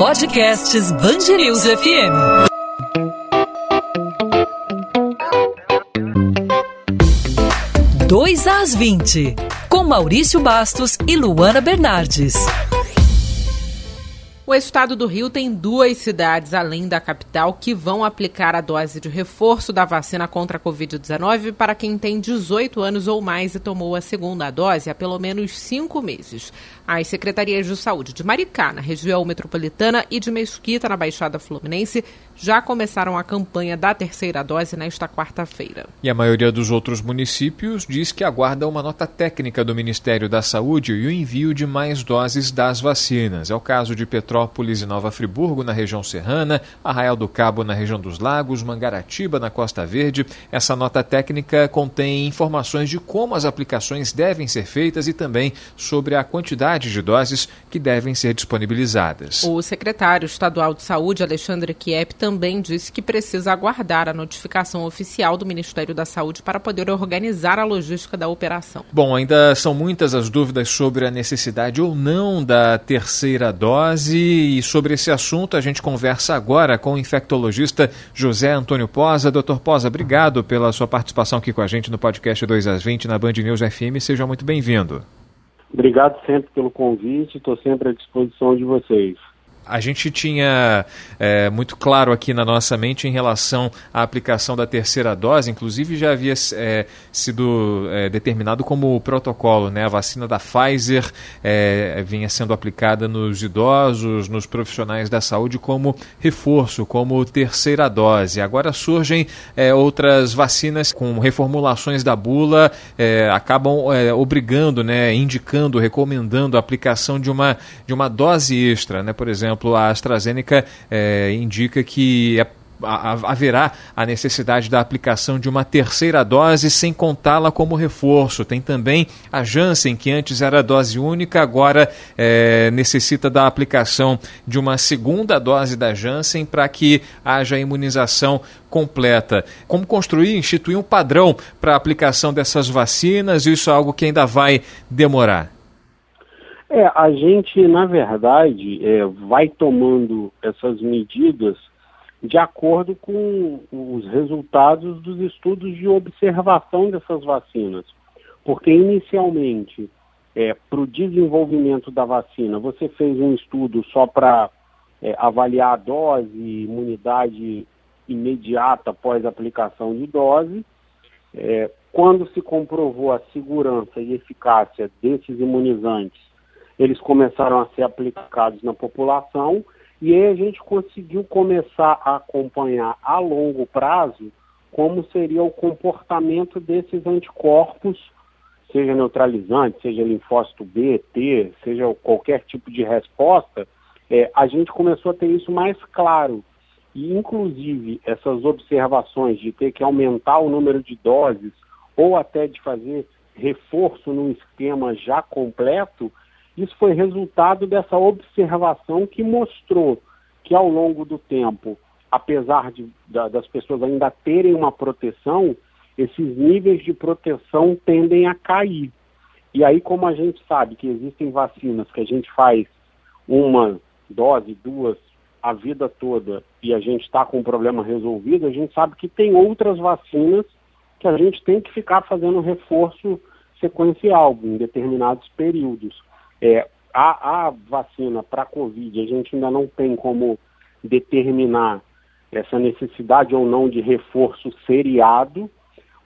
Podcasts Bangerils FM. Dois às 20, com Maurício Bastos e Luana Bernardes. O estado do Rio tem duas cidades, além da capital, que vão aplicar a dose de reforço da vacina contra a Covid-19 para quem tem 18 anos ou mais e tomou a segunda dose há pelo menos cinco meses. As secretarias de saúde de Maricá, na região metropolitana, e de Mesquita, na Baixada Fluminense, já começaram a campanha da terceira dose nesta quarta-feira. E a maioria dos outros municípios diz que aguarda uma nota técnica do Ministério da Saúde e o envio de mais doses das vacinas. É o caso de Petrópolis e Nova Friburgo, na região serrana, Arraial do Cabo, na região dos Lagos, Mangaratiba, na Costa Verde. Essa nota técnica contém informações de como as aplicações devem ser feitas e também sobre a quantidade quantidade de doses que devem ser disponibilizadas. O secretário estadual de Saúde, Alexandre Kiep, também disse que precisa aguardar a notificação oficial do Ministério da Saúde para poder organizar a logística da operação. Bom, ainda são muitas as dúvidas sobre a necessidade ou não da terceira dose e sobre esse assunto a gente conversa agora com o infectologista José Antônio Posa. Doutor Posa, obrigado pela sua participação aqui com a gente no podcast 2 às 20 na Band News FM. Seja muito bem-vindo. Obrigado sempre pelo convite, estou sempre à disposição de vocês a gente tinha é, muito claro aqui na nossa mente em relação à aplicação da terceira dose, inclusive já havia é, sido é, determinado como protocolo, né? A vacina da Pfizer é, vinha sendo aplicada nos idosos, nos profissionais da saúde como reforço, como terceira dose. Agora surgem é, outras vacinas com reformulações da bula, é, acabam obrigando, né, indicando, recomendando a aplicação de uma, de uma dose extra, né? Por exemplo, exemplo, a AstraZeneca é, indica que é haverá a necessidade da aplicação de uma terceira dose sem contá-la como reforço. Tem também a Janssen, que antes era dose única, agora é, necessita da aplicação de uma segunda dose da Janssen para que haja imunização completa. Como construir, instituir um padrão para a aplicação dessas vacinas? Isso é algo que ainda vai demorar. É, a gente, na verdade, é, vai tomando essas medidas de acordo com os resultados dos estudos de observação dessas vacinas. Porque, inicialmente, é, para o desenvolvimento da vacina, você fez um estudo só para é, avaliar a dose imunidade imediata após a aplicação de dose. É, quando se comprovou a segurança e eficácia desses imunizantes eles começaram a ser aplicados na população e aí a gente conseguiu começar a acompanhar a longo prazo como seria o comportamento desses anticorpos, seja neutralizante, seja linfócito B, T, seja qualquer tipo de resposta, é, a gente começou a ter isso mais claro. E, inclusive, essas observações de ter que aumentar o número de doses ou até de fazer reforço num esquema já completo, isso foi resultado dessa observação que mostrou que ao longo do tempo, apesar de, da, das pessoas ainda terem uma proteção, esses níveis de proteção tendem a cair. E aí, como a gente sabe que existem vacinas que a gente faz uma dose, duas, a vida toda, e a gente está com o problema resolvido, a gente sabe que tem outras vacinas que a gente tem que ficar fazendo reforço sequencial em determinados períodos. É, a, a vacina para a Covid, a gente ainda não tem como determinar essa necessidade ou não de reforço seriado,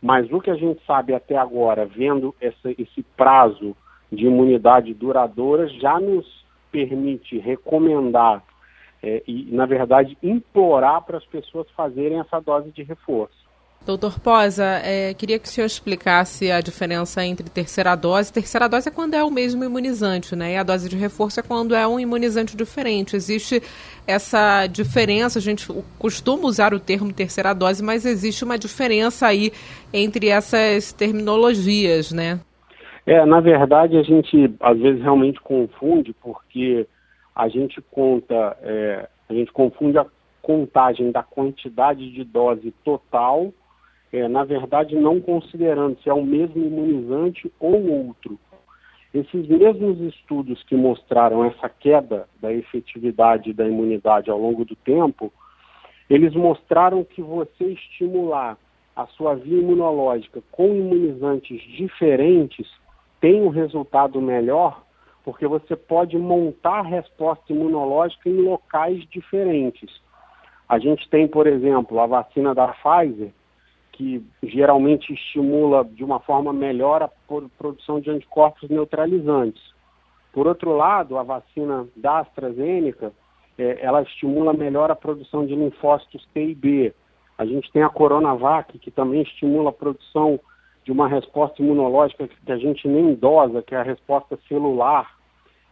mas o que a gente sabe até agora, vendo essa, esse prazo de imunidade duradoura, já nos permite recomendar é, e, na verdade, implorar para as pessoas fazerem essa dose de reforço. Doutor Posa, é, queria que o senhor explicasse a diferença entre terceira dose. Terceira dose é quando é o mesmo imunizante, né? E a dose de reforço é quando é um imunizante diferente. Existe essa diferença, a gente costuma usar o termo terceira dose, mas existe uma diferença aí entre essas terminologias, né? É, na verdade, a gente às vezes realmente confunde, porque a gente conta, é, a gente confunde a contagem da quantidade de dose total é, na verdade, não considerando se é o mesmo imunizante ou outro. Esses mesmos estudos que mostraram essa queda da efetividade da imunidade ao longo do tempo, eles mostraram que você estimular a sua via imunológica com imunizantes diferentes tem um resultado melhor, porque você pode montar resposta imunológica em locais diferentes. A gente tem, por exemplo, a vacina da Pfizer, que geralmente estimula de uma forma melhor a produção de anticorpos neutralizantes. Por outro lado, a vacina da AstraZeneca, é, ela estimula melhor a produção de linfócitos T e B. A gente tem a Coronavac, que também estimula a produção de uma resposta imunológica que a gente nem dosa, que é a resposta celular.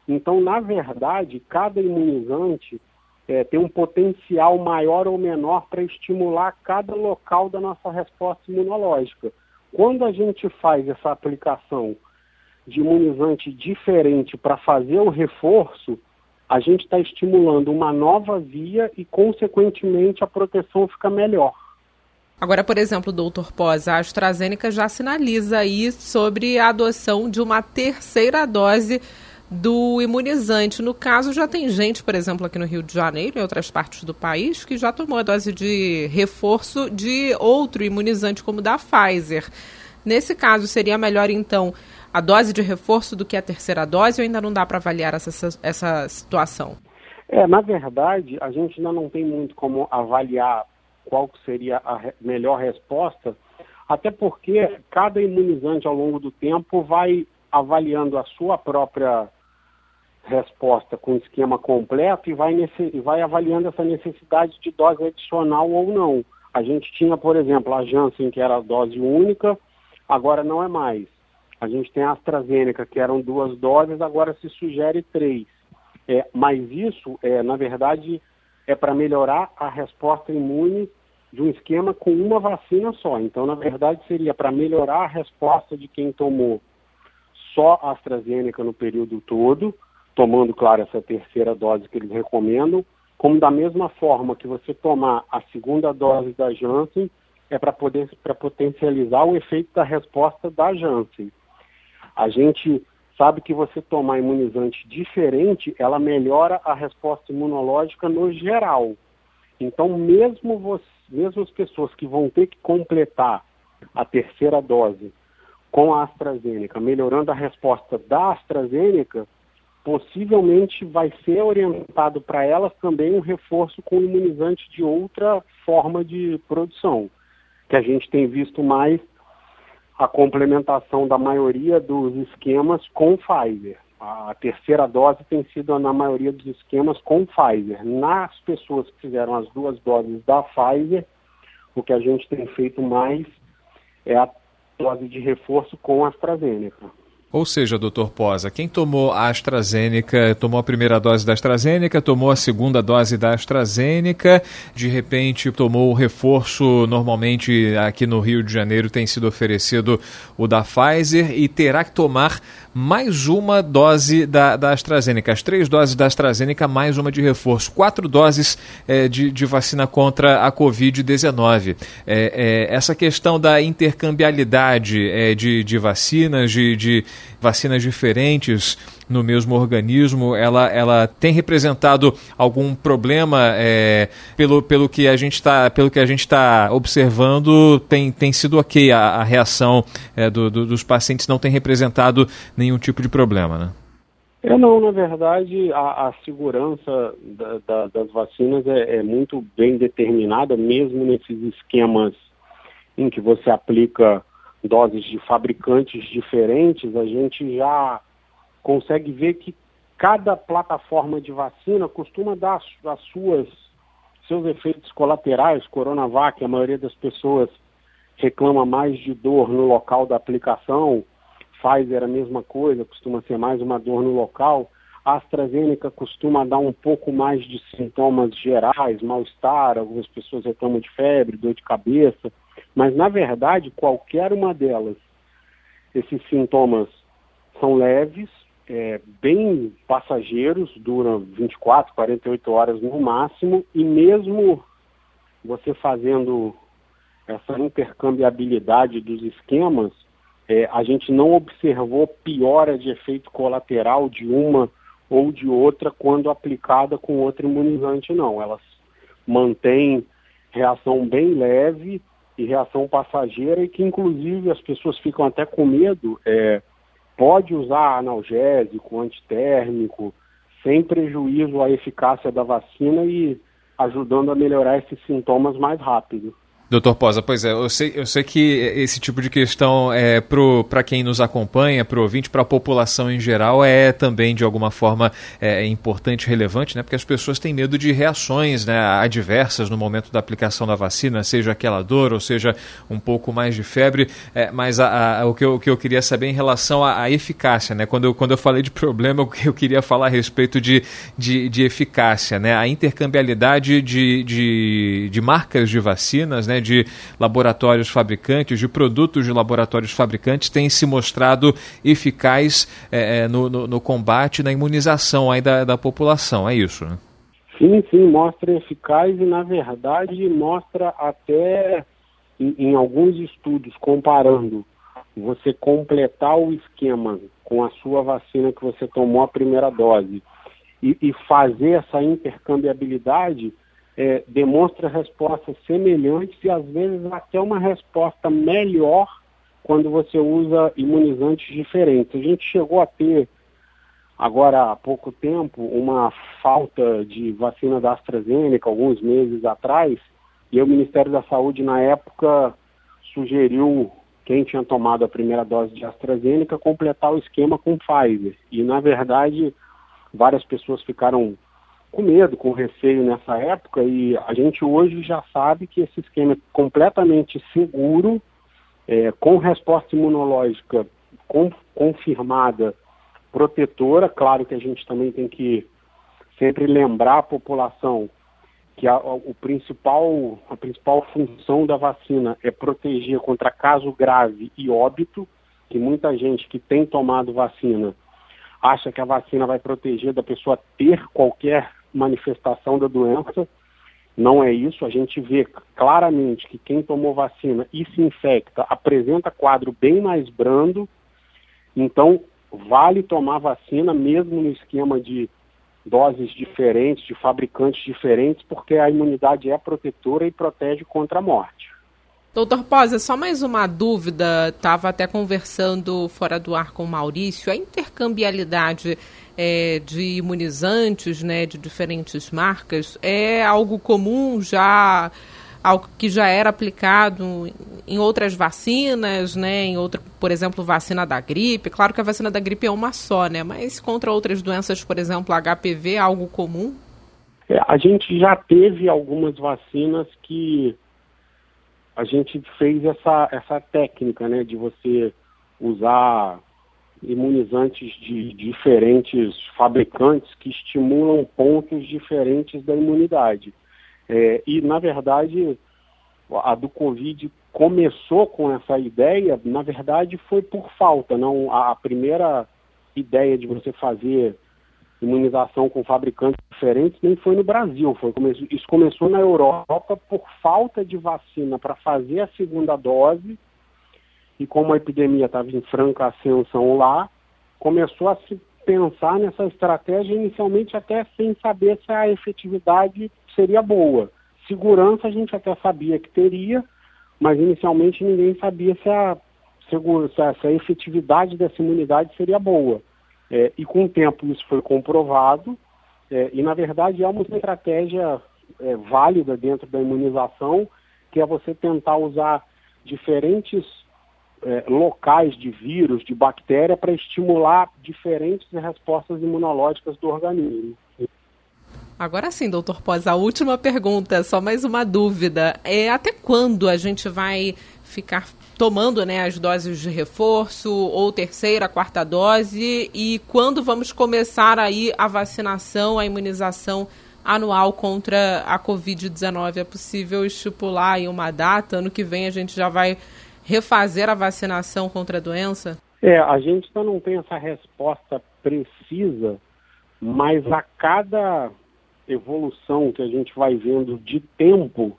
Então, na verdade, cada imunizante é, tem um potencial maior ou menor para estimular cada local da nossa resposta imunológica. Quando a gente faz essa aplicação de imunizante diferente para fazer o reforço, a gente está estimulando uma nova via e, consequentemente, a proteção fica melhor. Agora, por exemplo, doutor Pós, a AstraZeneca já sinaliza aí sobre a adoção de uma terceira dose do imunizante. No caso, já tem gente, por exemplo, aqui no Rio de Janeiro e em outras partes do país, que já tomou a dose de reforço de outro imunizante, como da Pfizer. Nesse caso, seria melhor, então, a dose de reforço do que a terceira dose ou ainda não dá para avaliar essa, essa situação? É, na verdade, a gente ainda não tem muito como avaliar qual seria a melhor resposta, até porque cada imunizante ao longo do tempo vai avaliando a sua própria resposta com esquema completo e vai, nesse, e vai avaliando essa necessidade de dose adicional ou não. A gente tinha, por exemplo, a Janssen, que era dose única, agora não é mais. A gente tem a AstraZeneca, que eram duas doses, agora se sugere três. É, mas isso, é, na verdade, é para melhorar a resposta imune de um esquema com uma vacina só. Então, na verdade, seria para melhorar a resposta de quem tomou só AstraZeneca no período todo, tomando, claro, essa terceira dose que eles recomendam, como da mesma forma que você tomar a segunda dose da Janssen é para poder para potencializar o efeito da resposta da Janssen. A gente sabe que você tomar imunizante diferente, ela melhora a resposta imunológica no geral. Então, mesmo você, mesmo as pessoas que vão ter que completar a terceira dose com a AstraZeneca, melhorando a resposta da AstraZeneca, possivelmente vai ser orientado para elas também um reforço com imunizante de outra forma de produção, que a gente tem visto mais a complementação da maioria dos esquemas com Pfizer. A terceira dose tem sido na maioria dos esquemas com Pfizer. Nas pessoas que fizeram as duas doses da Pfizer, o que a gente tem feito mais é a dose de reforço com AstraZeneca. Ou seja, doutor Posa, quem tomou a AstraZeneca, tomou a primeira dose da AstraZeneca, tomou a segunda dose da AstraZeneca, de repente tomou o reforço, normalmente aqui no Rio de Janeiro tem sido oferecido o da Pfizer e terá que tomar mais uma dose da, da AstraZeneca, as três doses da AstraZeneca, mais uma de reforço, quatro doses é, de, de vacina contra a Covid-19. É, é, essa questão da intercambialidade é, de, de vacinas, de, de vacinas diferentes no mesmo organismo, ela, ela tem representado algum problema é, pelo, pelo que a gente está pelo que a gente está observando tem, tem sido ok a, a reação é, do, do, dos pacientes não tem representado nenhum tipo de problema, né? É, não, na verdade, a, a segurança da, da, das vacinas é, é, muito bem determinada, mesmo nesses esquemas em que você aplica doses de fabricantes diferentes, a gente já consegue ver que cada plataforma de vacina costuma dar as suas seus efeitos colaterais. Coronavac, a maioria das pessoas reclama mais de dor no local da aplicação. Pfizer a mesma coisa, costuma ser mais uma dor no local. A AstraZeneca costuma dar um pouco mais de sintomas gerais, mal-estar, algumas pessoas reclamam de febre, dor de cabeça, mas na verdade qualquer uma delas, esses sintomas são leves, é, bem passageiros, duram 24, 48 horas no máximo, e mesmo você fazendo essa intercambiabilidade dos esquemas, é, a gente não observou piora de efeito colateral de uma ou de outra quando aplicada com outro imunizante, não. Elas mantêm reação bem leve e reação passageira e que inclusive as pessoas ficam até com medo, é, pode usar analgésico, antitérmico, sem prejuízo à eficácia da vacina e ajudando a melhorar esses sintomas mais rápido. Doutor Posa, pois é, eu sei, eu sei que esse tipo de questão é para quem nos acompanha, para o ouvinte, para a população em geral, é também de alguma forma é, importante, relevante, né? Porque as pessoas têm medo de reações né, adversas no momento da aplicação da vacina, seja aquela dor ou seja um pouco mais de febre. É, mas a, a, o, que eu, o que eu queria saber em relação à, à, eficácia, né? Quando eu, quando eu falei de problema, eu, eu queria falar a respeito de, de, de eficácia, né? A intercambiabilidade de, de, de marcas de vacinas, né? De laboratórios fabricantes, de produtos de laboratórios fabricantes, tem se mostrado eficaz é, no, no, no, combate, na imunização aí da, da população, é isso? Né? Sim, sim, mostra eficaz e, na verdade, mostra até em, em alguns estudos comparando você completar o esquema com a sua vacina que você tomou a primeira dose e, e fazer essa intercambiabilidade, é, demonstra respostas semelhantes e às vezes até uma resposta melhor quando você usa imunizantes diferentes. A gente chegou a ter agora há pouco tempo uma falta de vacina da AstraZeneca alguns meses atrás e o Ministério da Saúde na época sugeriu quem tinha tomado a primeira dose de AstraZeneca completar o esquema com Pfizer. E na verdade várias pessoas ficaram com medo, com receio nessa época, e a gente hoje já sabe que esse esquema é completamente seguro, é, com resposta imunológica com, confirmada, protetora. Claro que a gente também tem que sempre lembrar a população que a, o principal, a principal função da vacina é proteger contra caso grave e óbito, que muita gente que tem tomado vacina acha que a vacina vai proteger da pessoa ter qualquer manifestação da doença. Não é isso. A gente vê claramente que quem tomou vacina e se infecta apresenta quadro bem mais brando. Então, vale tomar vacina mesmo no esquema de doses diferentes, de fabricantes diferentes, porque a imunidade é protetora e protege contra a morte. Doutor Posa, só mais uma dúvida. Estava até conversando fora do ar com o Maurício. A intercambiabilidade é, de imunizantes, né, de diferentes marcas, é algo comum já algo que já era aplicado em outras vacinas, né, em outra, por exemplo, vacina da gripe. Claro que a vacina da gripe é uma só, né, mas contra outras doenças, por exemplo, HPV, é algo comum? É, a gente já teve algumas vacinas que a gente fez essa, essa técnica, né, de você usar imunizantes de diferentes fabricantes que estimulam pontos diferentes da imunidade. É, e, na verdade, a do Covid começou com essa ideia, na verdade, foi por falta. não A primeira ideia de você fazer imunização com fabricantes diferentes nem foi no Brasil. Foi, isso começou na Europa por falta de vacina para fazer a segunda dose e como a epidemia estava em franca ascensão lá, começou a se pensar nessa estratégia inicialmente até sem saber se a efetividade seria boa. Segurança a gente até sabia que teria, mas inicialmente ninguém sabia se a, se a efetividade dessa imunidade seria boa. É, e com o tempo isso foi comprovado, é, e na verdade é uma estratégia é, válida dentro da imunização, que é você tentar usar diferentes é, locais de vírus, de bactéria, para estimular diferentes respostas imunológicas do organismo. Agora sim, doutor Pós, a última pergunta, só mais uma dúvida. É até quando a gente vai ficar tomando né, as doses de reforço, ou terceira, quarta dose, e quando vamos começar aí a vacinação, a imunização anual contra a Covid-19? É possível estipular aí uma data? Ano que vem a gente já vai refazer a vacinação contra a doença? É, a gente ainda não tem essa resposta precisa, mas a cada evolução que a gente vai vendo de tempo,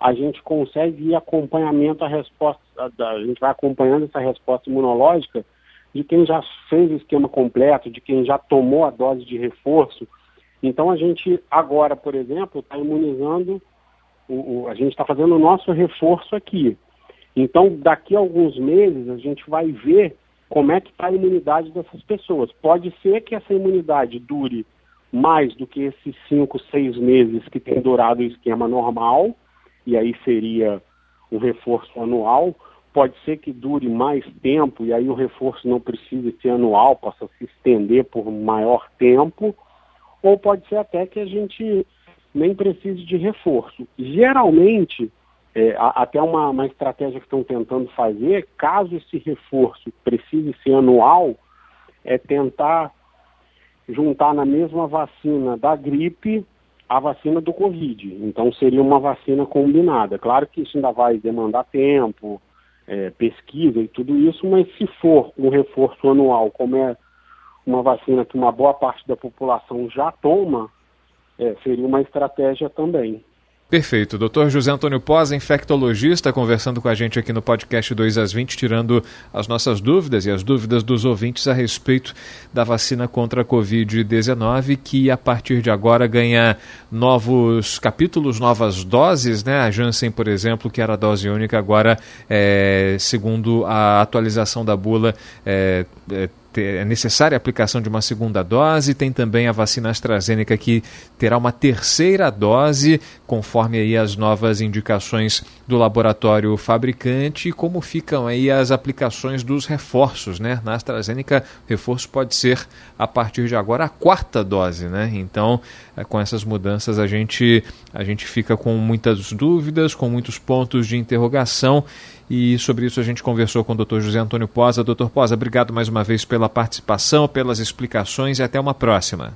a gente consegue ir acompanhamento a resposta, a gente vai acompanhando essa resposta imunológica de quem já fez o esquema completo, de quem já tomou a dose de reforço. Então a gente agora, por exemplo, está imunizando, o, o, a gente está fazendo o nosso reforço aqui. Então daqui a alguns meses a gente vai ver como é que está a imunidade dessas pessoas. Pode ser que essa imunidade dure mais do que esses cinco, seis meses que tem durado o esquema normal, e aí seria um reforço anual. Pode ser que dure mais tempo e aí o reforço não precise ser anual, possa se estender por maior tempo, ou pode ser até que a gente nem precise de reforço. Geralmente, é, até uma, uma estratégia que estão tentando fazer, caso esse reforço precise ser anual, é tentar juntar na mesma vacina da gripe a vacina do Covid. Então seria uma vacina combinada. Claro que isso ainda vai demandar tempo, é, pesquisa e tudo isso, mas se for um reforço anual, como é uma vacina que uma boa parte da população já toma, é, seria uma estratégia também. Perfeito. Doutor José Antônio Posa, infectologista, conversando com a gente aqui no podcast 2 às 20, tirando as nossas dúvidas e as dúvidas dos ouvintes a respeito da vacina contra a Covid-19, que a partir de agora ganha novos capítulos, novas doses, né? A Janssen, por exemplo, que era dose única, agora, é, segundo a atualização da bula, é, é é necessária a aplicação de uma segunda dose. Tem também a vacina AstraZeneca que terá uma terceira dose, conforme aí as novas indicações do laboratório fabricante. E como ficam aí as aplicações dos reforços, né? Na AstraZeneca, reforço pode ser a partir de agora a quarta dose, né? Então, é, com essas mudanças a gente a gente fica com muitas dúvidas, com muitos pontos de interrogação e sobre isso a gente conversou com o Dr. José Antônio Posa. Dr. Posa, obrigado mais uma vez pela participação, pelas explicações e até uma próxima.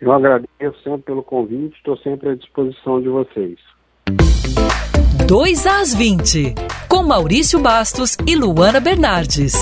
Eu agradeço sempre pelo convite, estou sempre à disposição de vocês. 2 às 20, com Maurício Bastos e Luana Bernardes.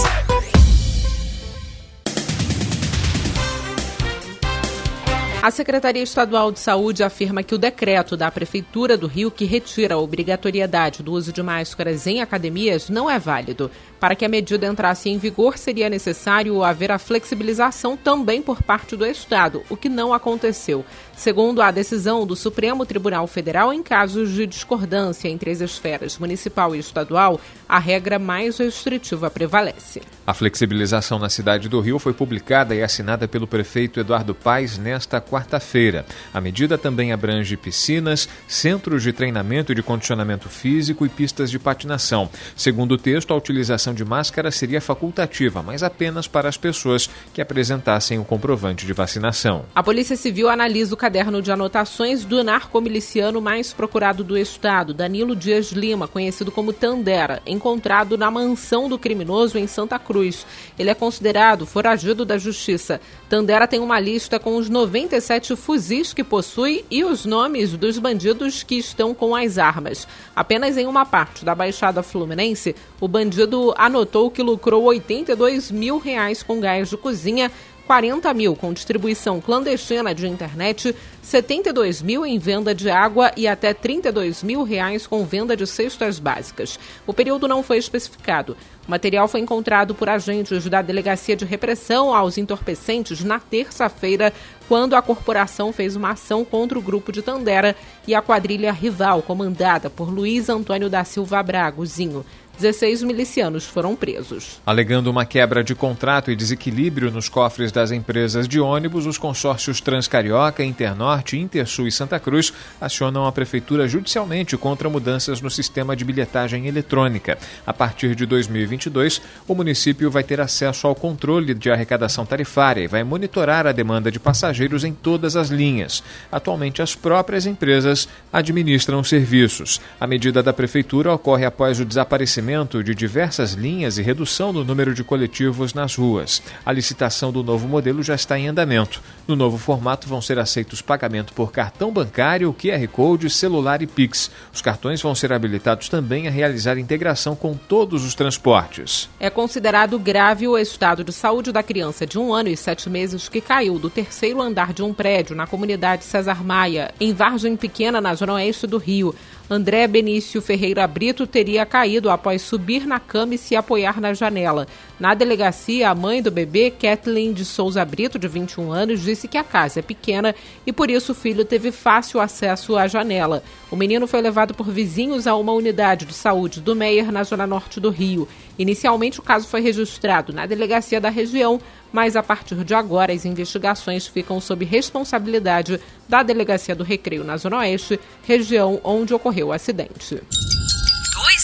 A Secretaria Estadual de Saúde afirma que o decreto da Prefeitura do Rio que retira a obrigatoriedade do uso de máscaras em academias não é válido. Para que a medida entrasse em vigor, seria necessário haver a flexibilização também por parte do Estado, o que não aconteceu. Segundo a decisão do Supremo Tribunal Federal, em casos de discordância entre as esferas municipal e estadual, a regra mais restritiva prevalece. A flexibilização na cidade do Rio foi publicada e assinada pelo prefeito Eduardo Paes nesta quarta-feira. A medida também abrange piscinas, centros de treinamento e de condicionamento físico e pistas de patinação. Segundo o texto, a utilização de máscara seria facultativa, mas apenas para as pessoas que apresentassem o comprovante de vacinação. A Polícia Civil analisa o caderno de anotações do narcomiliciano mais procurado do estado, Danilo Dias Lima, conhecido como Tandera, encontrado na mansão do criminoso em Santa Cruz. Ele é considerado foragido da justiça. Tandera tem uma lista com os 97 fuzis que possui e os nomes dos bandidos que estão com as armas. Apenas em uma parte da Baixada Fluminense, o bandido anotou que lucrou 82 mil reais com gás de cozinha 40 mil com distribuição clandestina de internet, 72 mil em venda de água e até 32 mil reais com venda de cestas básicas. O período não foi especificado. O material foi encontrado por agentes da Delegacia de Repressão aos Entorpecentes na terça-feira, quando a corporação fez uma ação contra o grupo de Tandera e a quadrilha rival, comandada por Luiz Antônio da Silva Bragozinho. 16 milicianos foram presos. Alegando uma quebra de contrato e desequilíbrio nos cofres das empresas de ônibus, os consórcios Transcarioca, Internorte, Intersul e Santa Cruz acionam a prefeitura judicialmente contra mudanças no sistema de bilhetagem eletrônica. A partir de 2022, o município vai ter acesso ao controle de arrecadação tarifária e vai monitorar a demanda de passageiros em todas as linhas. Atualmente, as próprias empresas administram os serviços. A medida da prefeitura ocorre após o desaparecimento de diversas linhas e redução do número de coletivos nas ruas. A licitação do novo modelo já está em andamento. No novo formato vão ser aceitos pagamento por cartão bancário, QR Code, celular e Pix. Os cartões vão ser habilitados também a realizar integração com todos os transportes. É considerado grave o estado de saúde da criança de um ano e sete meses que caiu do terceiro andar de um prédio na comunidade Cesar Maia, em Vargem Pequena, na zona oeste do Rio. André Benício Ferreira Brito teria caído após subir na cama e se apoiar na janela. Na delegacia, a mãe do bebê, Kathleen de Souza Brito, de 21 anos, disse que a casa é pequena e por isso o filho teve fácil acesso à janela. O menino foi levado por vizinhos a uma unidade de saúde do Meier, na zona norte do Rio. Inicialmente, o caso foi registrado na delegacia da região, mas a partir de agora as investigações ficam sob responsabilidade da Delegacia do Recreio na Zona Oeste, região onde ocorreu o acidente. 2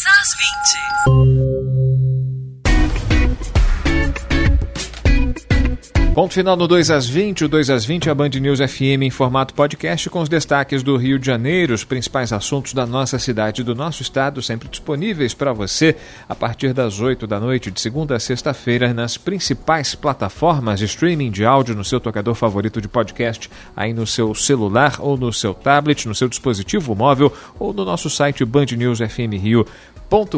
às 20. Ponto final no 2 às 20, o 2 às 20 a Band News FM em formato podcast com os destaques do Rio de Janeiro, os principais assuntos da nossa cidade e do nosso estado, sempre disponíveis para você a partir das 8 da noite, de segunda a sexta-feira, nas principais plataformas de streaming de áudio, no seu tocador favorito de podcast, aí no seu celular ou no seu tablet, no seu dispositivo móvel ou no nosso site Band News FM Rio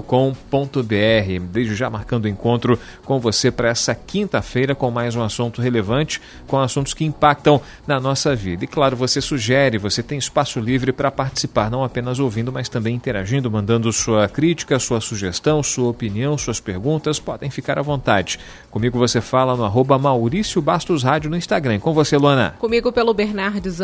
com.br. Desde já marcando encontro com você para essa quinta-feira com mais um assunto relevante, com assuntos que impactam na nossa vida. E claro, você sugere, você tem espaço livre para participar, não apenas ouvindo, mas também interagindo, mandando sua crítica, sua sugestão, sua opinião, suas perguntas, podem ficar à vontade. Comigo você fala no arroba Maurício Bastos Rádio no Instagram. Com você, Luana. Comigo pelo Bernardes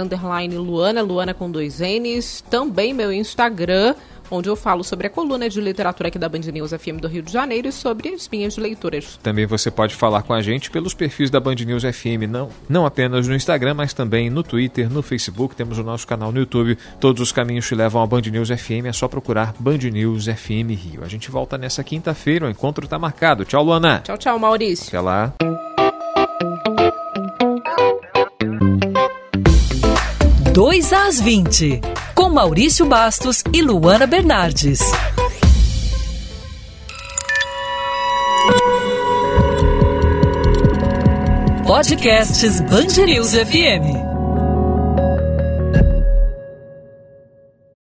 Luana, Luana com dois N's. Também meu Instagram, onde eu falo sobre a coluna de literatura aqui da Band News FM do Rio de Janeiro e sobre as minhas leituras. Também você pode falar com a gente pelos perfis da Band News FM, não, não apenas no Instagram, mas também no Twitter, no Facebook, temos o nosso canal no YouTube. Todos os caminhos te levam à Band News FM, é só procurar Band News FM Rio. A gente volta nessa quinta-feira, o encontro está marcado. Tchau, Luana. Tchau, tchau, Maurício. Até lá. Dois às 20 com Maurício Bastos e Luana Bernardes. Podcasts Bangerils FM.